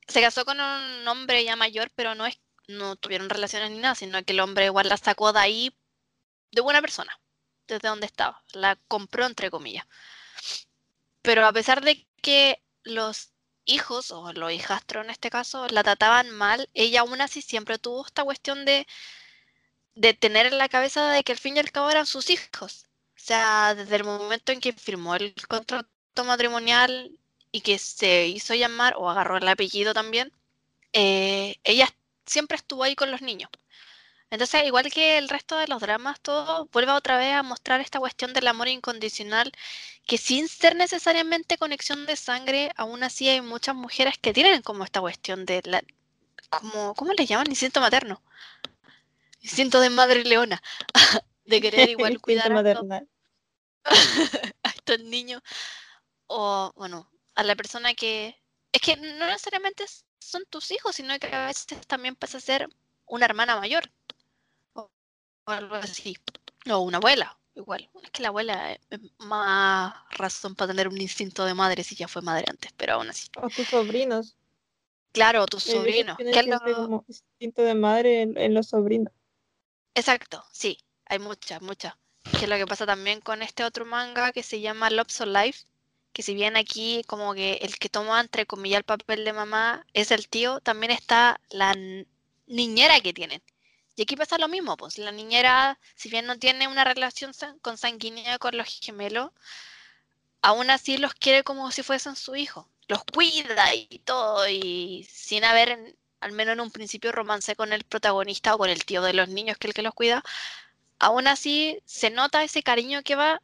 Se casó con un hombre ya mayor, pero no es no tuvieron relaciones ni nada, sino que el hombre igual la sacó de ahí de buena persona, desde donde estaba. La compró entre comillas. Pero a pesar de que los hijos, o los hijastros en este caso, la trataban mal, ella aún así siempre tuvo esta cuestión de de tener en la cabeza de que al fin y al cabo eran sus hijos. O sea, desde el momento en que firmó el contrato matrimonial y que se hizo llamar o agarró el apellido también, eh, ella siempre estuvo ahí con los niños. Entonces, igual que el resto de los dramas, todo vuelve otra vez a mostrar esta cuestión del amor incondicional, que sin ser necesariamente conexión de sangre, aún así hay muchas mujeres que tienen como esta cuestión de la, como, ¿cómo le llaman? Instinto materno. Siento de madre leona, de querer igual cuidar a estos, niños o, bueno, a la persona que... Es que no necesariamente son tus hijos, sino que a veces también pasa a ser una hermana mayor algo así, o una abuela, igual. Es que la abuela es más razón para tener un instinto de madre si ya fue madre antes, pero aún así. O tus sobrinos. Claro, tus sobrinos. ¿Qué es lo... instinto de madre en los sobrinos. Exacto, sí, hay muchas, muchas. Que es lo que pasa también con este otro manga que se llama Love So Life, que si bien aquí como que el que toma entre comillas el papel de mamá es el tío, también está la niñera que tienen. Y aquí pasa lo mismo, pues la niñera, si bien no tiene una relación consanguínea con los gemelos, aún así los quiere como si fuesen su hijo. Los cuida y todo, y sin haber al menos en un principio, romance con el protagonista o con el tío de los niños, que es el que los cuida, aún así se nota ese cariño que va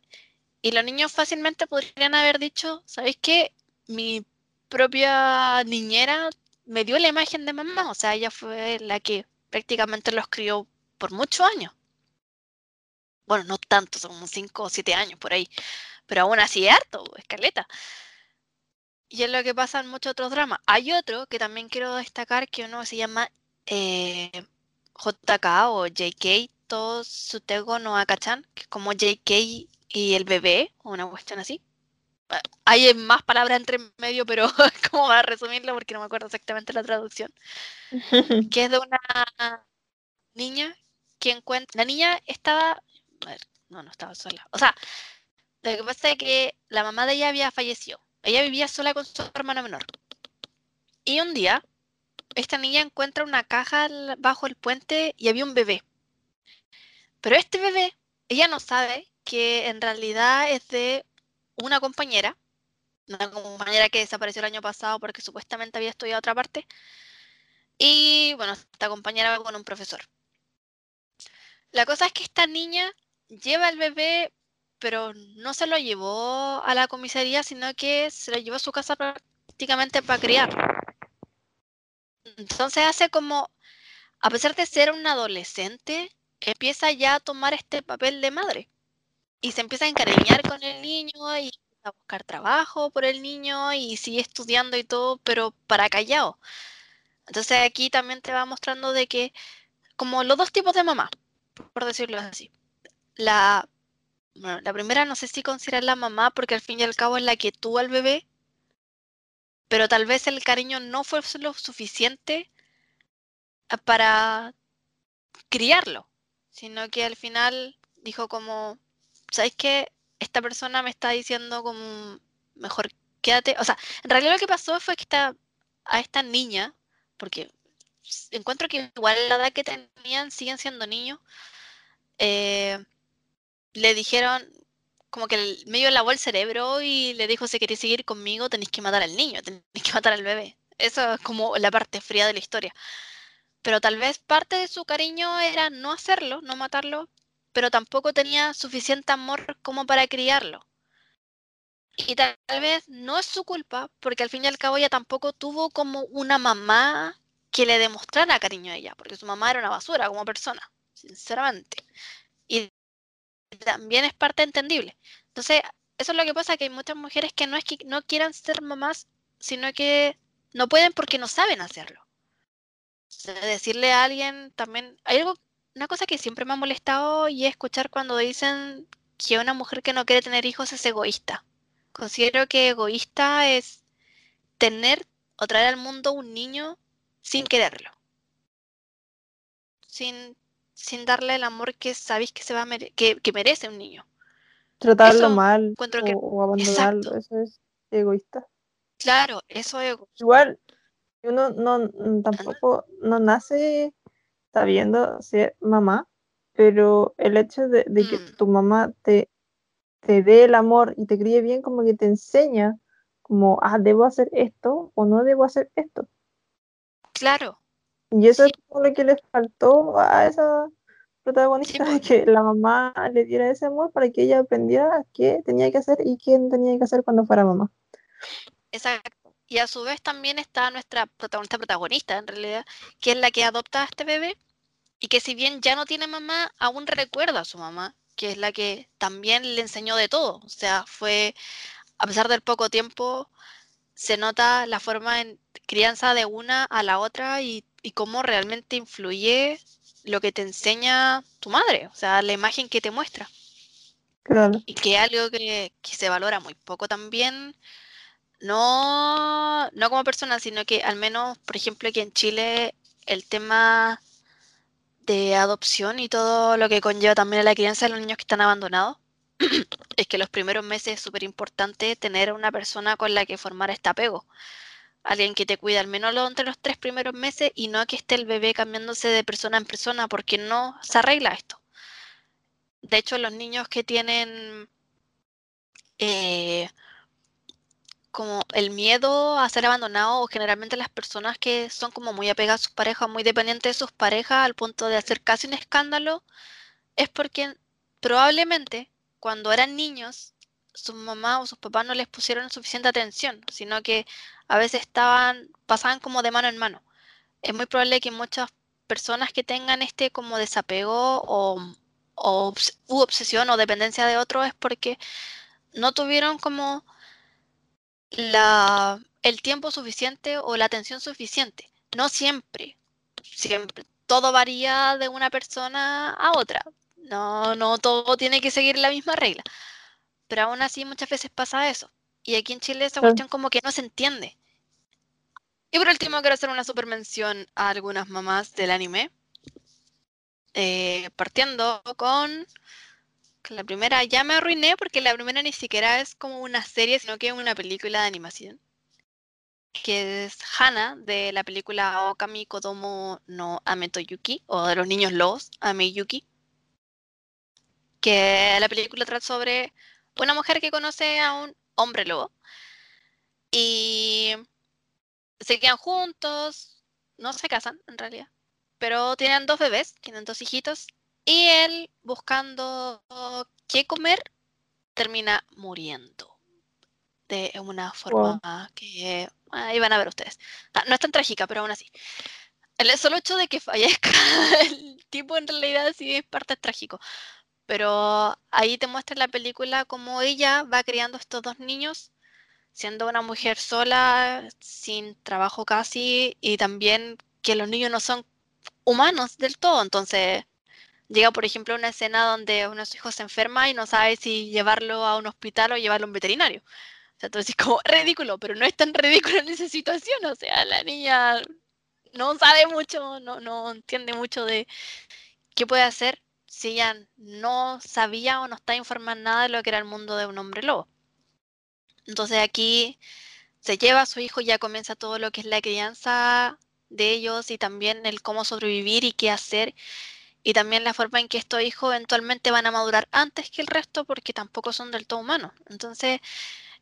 y los niños fácilmente podrían haber dicho, ¿sabéis qué? Mi propia niñera me dio la imagen de mamá, o sea, ella fue la que prácticamente los crió por muchos años. Bueno, no tanto, son cinco o siete años por ahí, pero aún así harto, escaleta. Y es lo que pasa en muchos otros dramas. Hay otro que también quiero destacar que uno se llama eh, JK o JK Tosutego no Akachan, que es como JK y el bebé, o una cuestión así. Hay más palabras entre medio, pero como a resumirlo porque no me acuerdo exactamente la traducción. que es de una niña que encuentra. La niña estaba. no, no estaba sola. O sea, lo que pasa es que la mamá de ella había fallecido. Ella vivía sola con su hermana menor. Y un día, esta niña encuentra una caja bajo el puente y había un bebé. Pero este bebé, ella no sabe que en realidad es de una compañera, una compañera que desapareció el año pasado porque supuestamente había estudiado otra parte. Y bueno, esta compañera va con un profesor. La cosa es que esta niña lleva al bebé, pero no se lo llevó a la comisaría, sino que se lo llevó a su casa prácticamente para criar. Entonces hace como, a pesar de ser un adolescente, empieza ya a tomar este papel de madre. Y se empieza a encariñar con el niño y a buscar trabajo por el niño y sigue estudiando y todo, pero para callado. Entonces aquí también te va mostrando de que, como los dos tipos de mamá, por decirlo así. La, la primera no sé si considerar la mamá porque al fin y al cabo es la que tuvo al bebé, pero tal vez el cariño no fue lo suficiente para criarlo, sino que al final dijo como, ¿sabes qué? Esta persona me está diciendo como, mejor quédate. O sea, en realidad lo que pasó fue que esta, a esta niña, porque encuentro que igual la edad que tenían siguen siendo niños, eh, le dijeron como que medio lavó el cerebro y le dijo si queréis seguir conmigo tenéis que matar al niño, tenéis que matar al bebé. Eso es como la parte fría de la historia. Pero tal vez parte de su cariño era no hacerlo, no matarlo, pero tampoco tenía suficiente amor como para criarlo. Y tal vez no es su culpa, porque al fin y al cabo ella tampoco tuvo como una mamá que le demostrara cariño a ella, porque su mamá era una basura como persona, sinceramente. Y también es parte entendible. Entonces, eso es lo que pasa, que hay muchas mujeres que no es que no quieran ser mamás, sino que no pueden porque no saben hacerlo. decirle a alguien también, hay algo, una cosa que siempre me ha molestado y es escuchar cuando dicen que una mujer que no quiere tener hijos es egoísta. Considero que egoísta es tener o traer al mundo un niño sin quererlo. Sin, sin darle el amor que sabéis que, se va que, merece un niño. Tratarlo mal o, abandonarlo, eso es egoísta. Claro, eso es Igual, uno no, tampoco no nace sabiendo ser mamá, pero el hecho de, que mm. tu mamá te te dé el amor y te críe bien, como que te enseña como, ah, debo hacer esto o no debo hacer esto. Claro. Y eso es lo que le faltó a esa protagonista, pues. que la mamá le diera ese amor para que ella aprendiera qué tenía que hacer y qué tenía que hacer cuando fuera mamá. Exacto. Y a su vez también está nuestra protagonista protagonista, en realidad, que es la que adopta a este bebé y que si bien ya no tiene mamá, aún recuerda a su mamá que es la que también le enseñó de todo. O sea, fue, a pesar del poco tiempo, se nota la forma en crianza de una a la otra y, cómo realmente influye lo que te enseña tu madre, o sea, la imagen que te muestra. Claro. Y que es algo que, que, se valora muy poco también, no, no como persona, sino que al menos, por ejemplo, aquí en Chile, el tema de adopción y todo lo que conlleva también a la crianza de los niños que están abandonados, es que los primeros meses es súper importante tener una persona con la que formar este apego. Alguien que te cuida al menos entre los tres primeros meses y no que esté el bebé cambiándose de persona en persona porque no se arregla esto. De hecho, los niños que tienen eh, como el miedo a ser abandonado o generalmente las personas que son como muy apegadas a sus parejas, muy dependientes de sus parejas al punto de hacer casi un escándalo, es porque probablemente cuando eran niños sus mamás o sus papás no les pusieron suficiente atención, sino que a veces estaban, pasaban como de mano en mano. Es muy probable que muchas personas que tengan este como desapego o, o u obsesión o dependencia de otro es porque no tuvieron como la, el tiempo suficiente o la atención suficiente. No siempre, siempre. Todo varía de una persona a otra. No, no todo tiene que seguir la misma regla. Pero aún así muchas veces pasa eso. Y aquí en Chile esa cuestión como que no se entiende. Y por último quiero hacer una super mención a algunas mamás del anime. Eh, partiendo con la primera ya me arruiné porque la primera ni siquiera es como una serie, sino que es una película de animación. Que es Hana de la película Okami Kodomo no Ame to Yuki o de los niños lobos. Que la película trata sobre una mujer que conoce a un hombre lobo y se quedan juntos, no se casan en realidad, pero tienen dos bebés, tienen dos hijitos y él buscando qué comer termina muriendo de una forma que ahí van a ver ustedes. Ah, no es tan trágica, pero aún así. El solo hecho de que fallezca el tipo en realidad sí es parte trágico. Pero ahí te muestra en la película cómo ella va criando estos dos niños, siendo una mujer sola, sin trabajo casi, y también que los niños no son humanos del todo. Entonces, llega, por ejemplo, una escena donde uno de sus hijos se enferma y no sabe si llevarlo a un hospital o llevarlo a un veterinario. O sea, entonces como ridículo, pero no es tan ridículo en esa situación. O sea, la niña no sabe mucho, no, no entiende mucho de qué puede hacer si ella no sabía o no está informada nada de lo que era el mundo de un hombre lobo. Entonces aquí se lleva a su hijo y ya comienza todo lo que es la crianza de ellos y también el cómo sobrevivir y qué hacer y también la forma en que estos hijos eventualmente van a madurar antes que el resto porque tampoco son del todo humanos. Entonces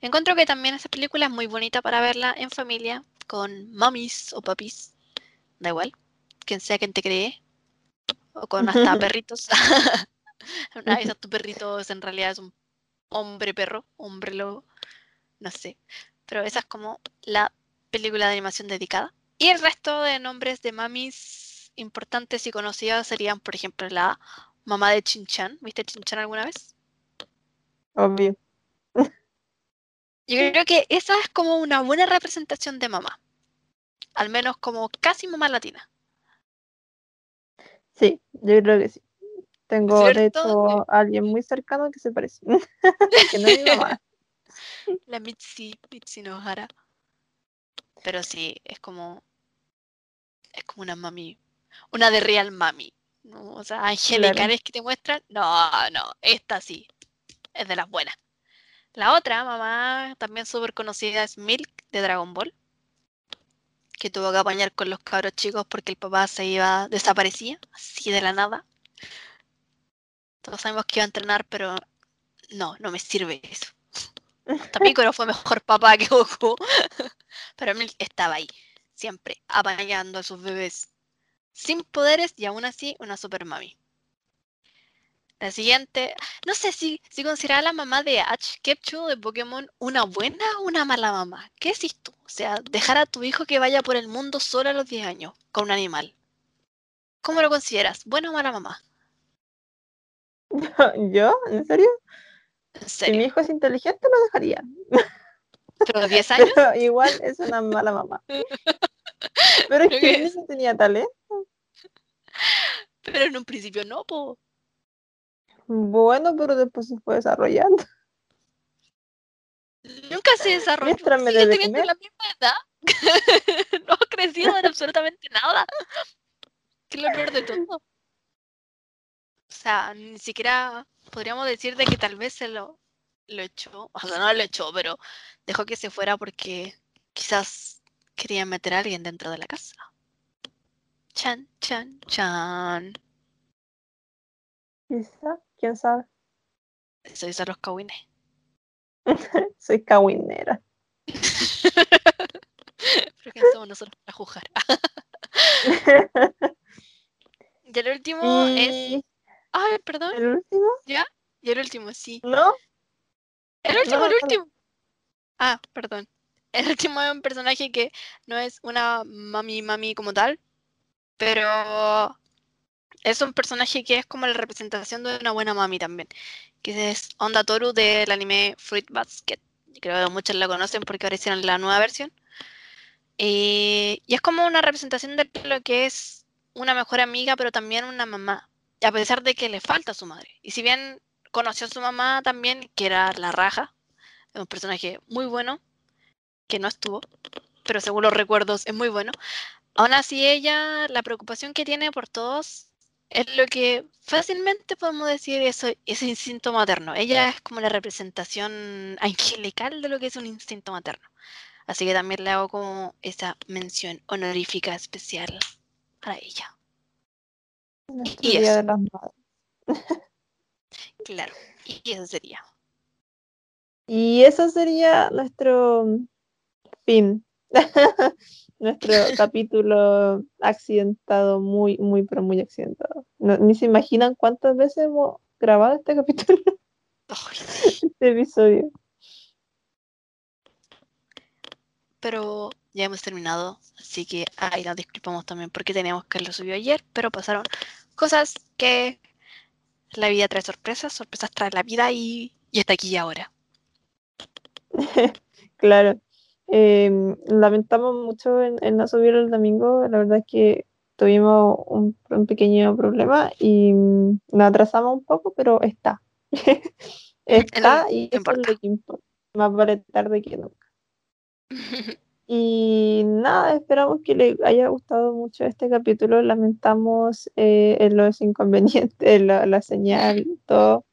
encuentro que también esa película es muy bonita para verla en familia con mamis o papis, da igual, quien sea quien te cree o con hasta perritos. Una vez tu perrito en realidad es un hombre perro, hombre lobo, no sé. Pero esa es como la película de animación dedicada. Y el resto de nombres de mamis importantes y conocidas serían, por ejemplo, la mamá de Chinchan. ¿Viste Chinchan alguna vez? Obvio. Yo creo que esa es como una buena representación de mamá. Al menos como casi mamá latina. Sí, yo creo que sí. Tengo, de hecho, a alguien muy cercano que se parece. que no es mi mamá. La Mitzi, Mitzi Nohara. Pero sí, es como. Es como una mami. Una de real mami. ¿no? O sea, angelicales que te muestran. No, no, esta sí. Es de las buenas. La otra, mamá, también súper conocida, es Milk de Dragon Ball. Que tuvo que apañar con los cabros chicos porque el papá se iba, desaparecía, así de la nada. Todos sabemos que iba a entrenar, pero no, no me sirve eso. Tampico fue mejor papá que Goku. Pero Milk estaba ahí, siempre, apañando a sus bebés. Sin poderes y aún así una super mami. La siguiente, no sé si, si considerar a la mamá de Ash Ketchum de Pokémon una buena o una mala mamá. ¿Qué decís tú? O sea, dejar a tu hijo que vaya por el mundo solo a los 10 años, con un animal. ¿Cómo lo consideras? ¿Buena o mala mamá? ¿Yo? ¿En serio? En Si mi hijo es inteligente, lo dejaría. ¿Pero 10 años? Pero igual es una mala mamá. Pero es que mi hijo tenía talento. Pero en un principio no, po. Bueno, pero después se fue desarrollando. Nunca se desarrolló. Sigue dé de teniendo comer. la misma edad. no ha crecido en absolutamente nada. Que es lo peor de todo. O sea, ni siquiera podríamos decir de que tal vez se lo, lo echó. O sea, no lo echó, pero dejó que se fuera porque quizás quería meter a alguien dentro de la casa. Chan, chan, chan. Quizá, quién sabe. Eso dicen los kawines. Soy cawinera. Pero quién somos nosotros para juzgar. Y el último es. y Ay, perdón. el último, Y el último, sí. ¿no? El último, No, el no. último. Ah, perdón. El último es un personaje que no es una mami mami como tal, pero es un personaje que es como la representación de una buena mami también, que es Onda Toru del anime Fruit Basket. Creo que muchos la conocen porque ahora hicieron la nueva versión. Y, y es como una representación de lo que es una mejor amiga, pero también una mamá, a pesar de que le falta a su madre. Y si bien conoció a su mamá también, que era la raja, un personaje muy bueno, que no estuvo, pero según los recuerdos es muy bueno. Aún así, ella, la preocupación que tiene por todos es lo que fácilmente podemos decir eso, ese instinto materno. Ella es como la representación angelical de lo que es un instinto materno. Así que también le hago como esa mención honorífica especial a ella. Y eso. De las madres. claro, y eso sería. Y eso sería nuestro fin. nuestro capítulo accidentado, muy, muy, pero muy accidentado. ni se imaginan cuántas veces hemos grabado este capítulo. este episodio. Pero ya hemos terminado, así que ahí nos disculpamos también porque teníamos que lo subió ayer, pero pasaron cosas que la vida trae sorpresas, sorpresas trae la vida y, y está aquí y ahora. claro. Em, lamentamos mucho en, no subir el domingo, la verdad es que tuvimos un, pequeño problema y mm, nos atrasamos un poco, pero está. está y eso es lo que importa. Más vale tarde que nunca. y nada, esperamos que les haya gustado mucho este capítulo. Lamentamos eh, los inconvenientes, la, la señal, todo.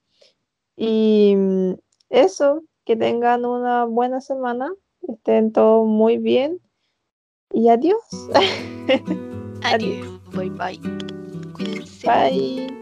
Y mm, eso, que tengan una buena semana, estén todos muy bien y adiós. adiós, bye bye. Bye.